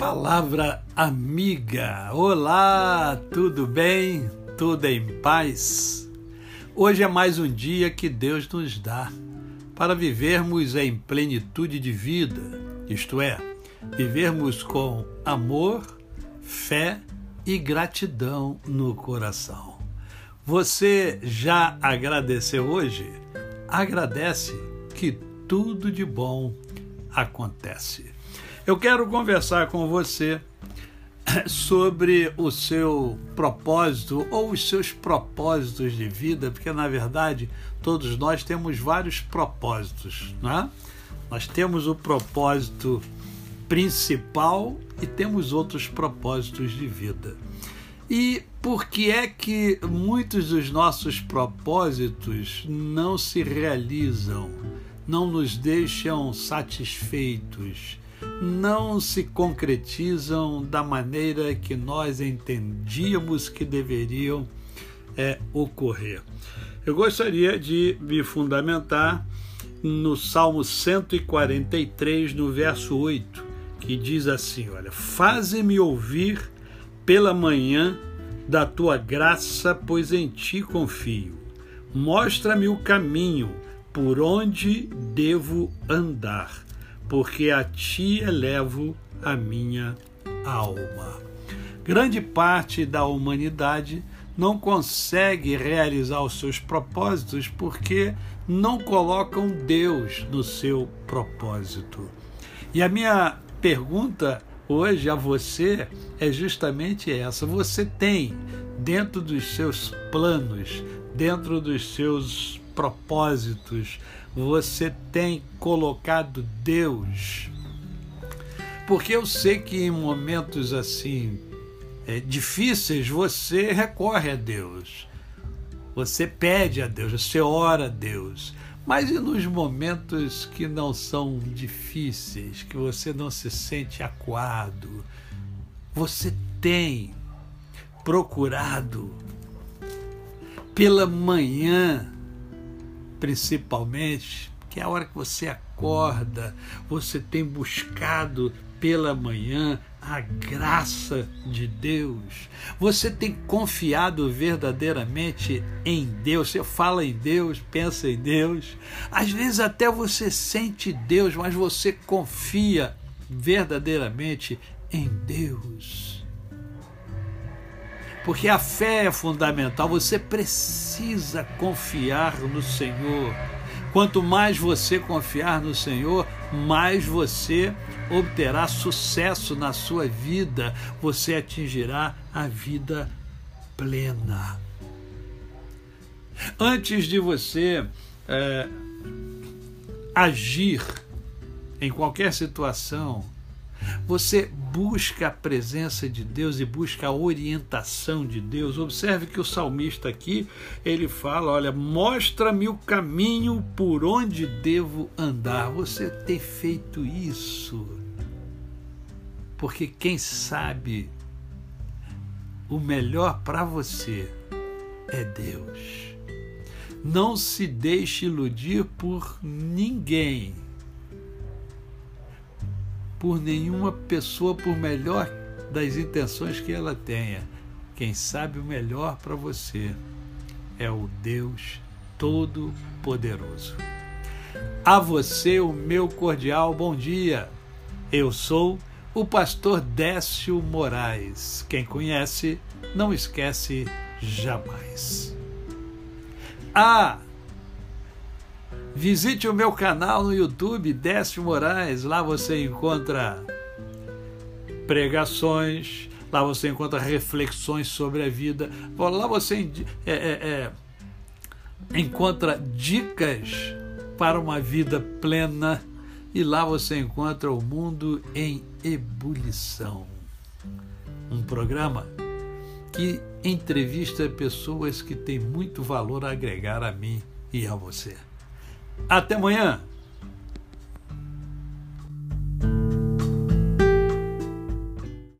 Palavra amiga. Olá, tudo bem? Tudo em paz? Hoje é mais um dia que Deus nos dá para vivermos em plenitude de vida, isto é, vivermos com amor, fé e gratidão no coração. Você já agradeceu hoje? Agradece que tudo de bom acontece. Eu quero conversar com você sobre o seu propósito ou os seus propósitos de vida, porque na verdade todos nós temos vários propósitos, né? Nós temos o propósito principal e temos outros propósitos de vida. E por que é que muitos dos nossos propósitos não se realizam, não nos deixam satisfeitos? Não se concretizam da maneira que nós entendíamos que deveriam é, ocorrer. Eu gostaria de me fundamentar no Salmo 143, no verso 8, que diz assim: Olha, faze-me ouvir pela manhã da tua graça, pois em ti confio. Mostra-me o caminho por onde devo andar porque a ti elevo a minha alma. Grande parte da humanidade não consegue realizar os seus propósitos porque não colocam Deus no seu propósito. E a minha pergunta hoje a você é justamente essa: você tem dentro dos seus planos, dentro dos seus propósitos, você tem colocado Deus? Porque eu sei que em momentos assim é, difíceis você recorre a Deus, você pede a Deus, você ora a Deus. Mas e nos momentos que não são difíceis, que você não se sente acuado, você tem procurado pela manhã principalmente, que é a hora que você acorda, você tem buscado pela manhã a graça de Deus. Você tem confiado verdadeiramente em Deus. Você fala em Deus, pensa em Deus. Às vezes até você sente Deus, mas você confia verdadeiramente em Deus. Porque a fé é fundamental, você precisa confiar no Senhor. Quanto mais você confiar no Senhor, mais você obterá sucesso na sua vida, você atingirá a vida plena. Antes de você é, agir em qualquer situação, você busca a presença de Deus e busca a orientação de Deus. Observe que o salmista aqui, ele fala, olha, mostra-me o caminho por onde devo andar. Você tem feito isso? Porque quem sabe o melhor para você é Deus. Não se deixe iludir por ninguém por nenhuma pessoa, por melhor das intenções que ela tenha. Quem sabe o melhor para você é o Deus Todo-Poderoso. A você o meu cordial bom dia. Eu sou o pastor Décio Moraes. Quem conhece, não esquece jamais. Ah! Visite o meu canal no YouTube, Décio Moraes. Lá você encontra pregações, lá você encontra reflexões sobre a vida. Lá você é, é, é, encontra dicas para uma vida plena e lá você encontra o mundo em ebulição. Um programa que entrevista pessoas que têm muito valor a agregar a mim e a você. Até amanhã!